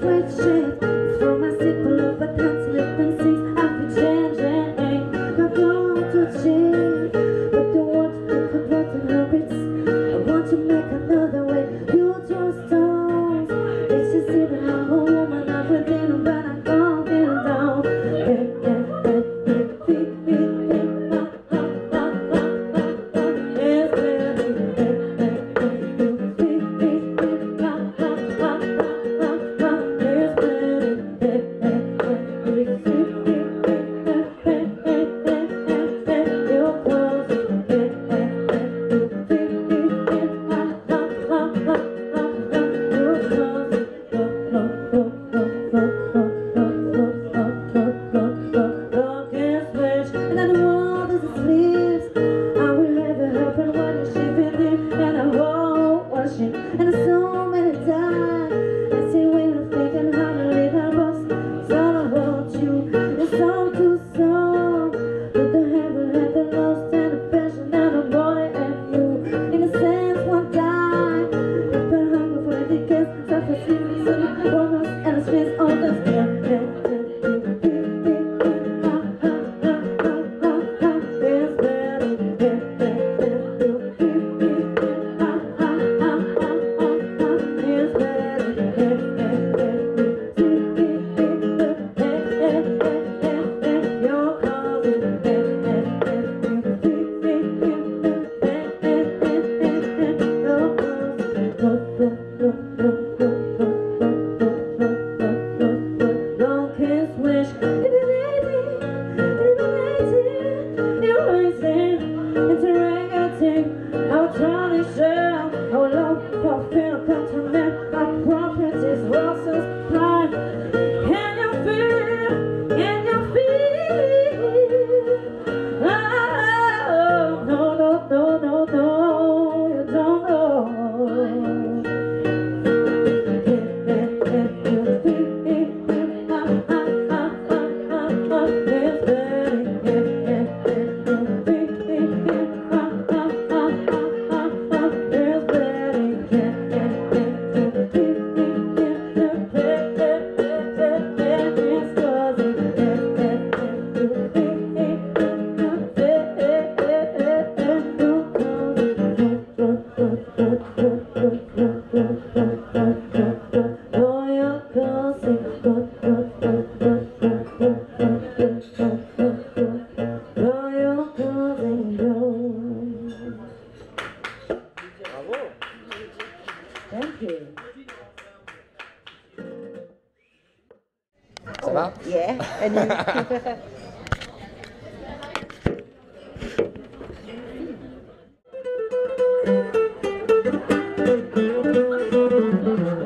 reflection. Thank you. Oh, Yeah. And you.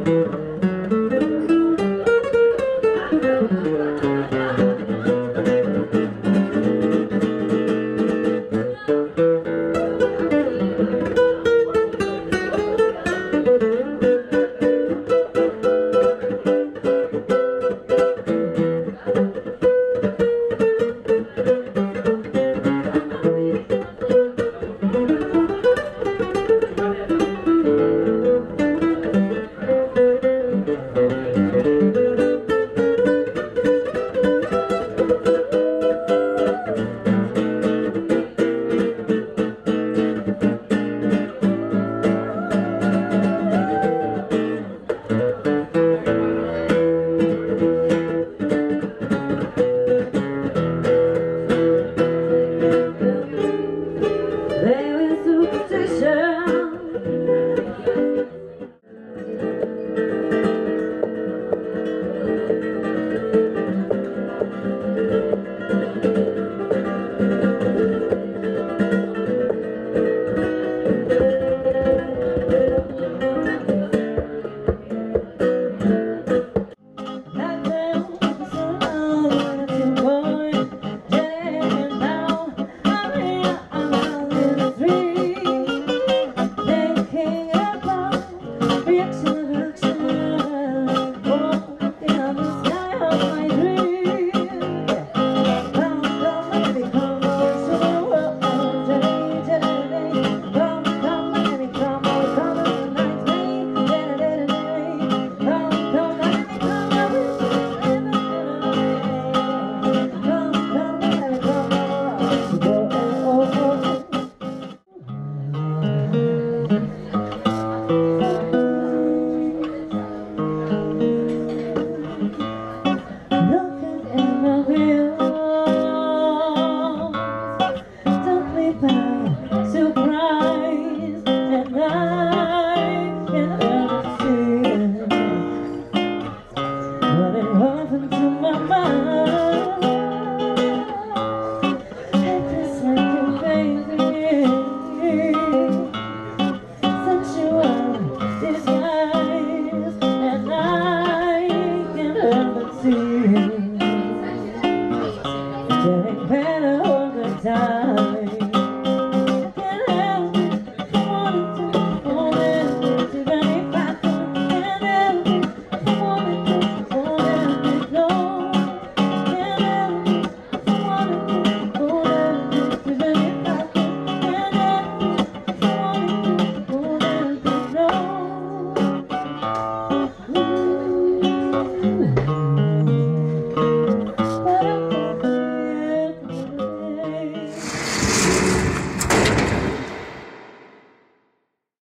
next time.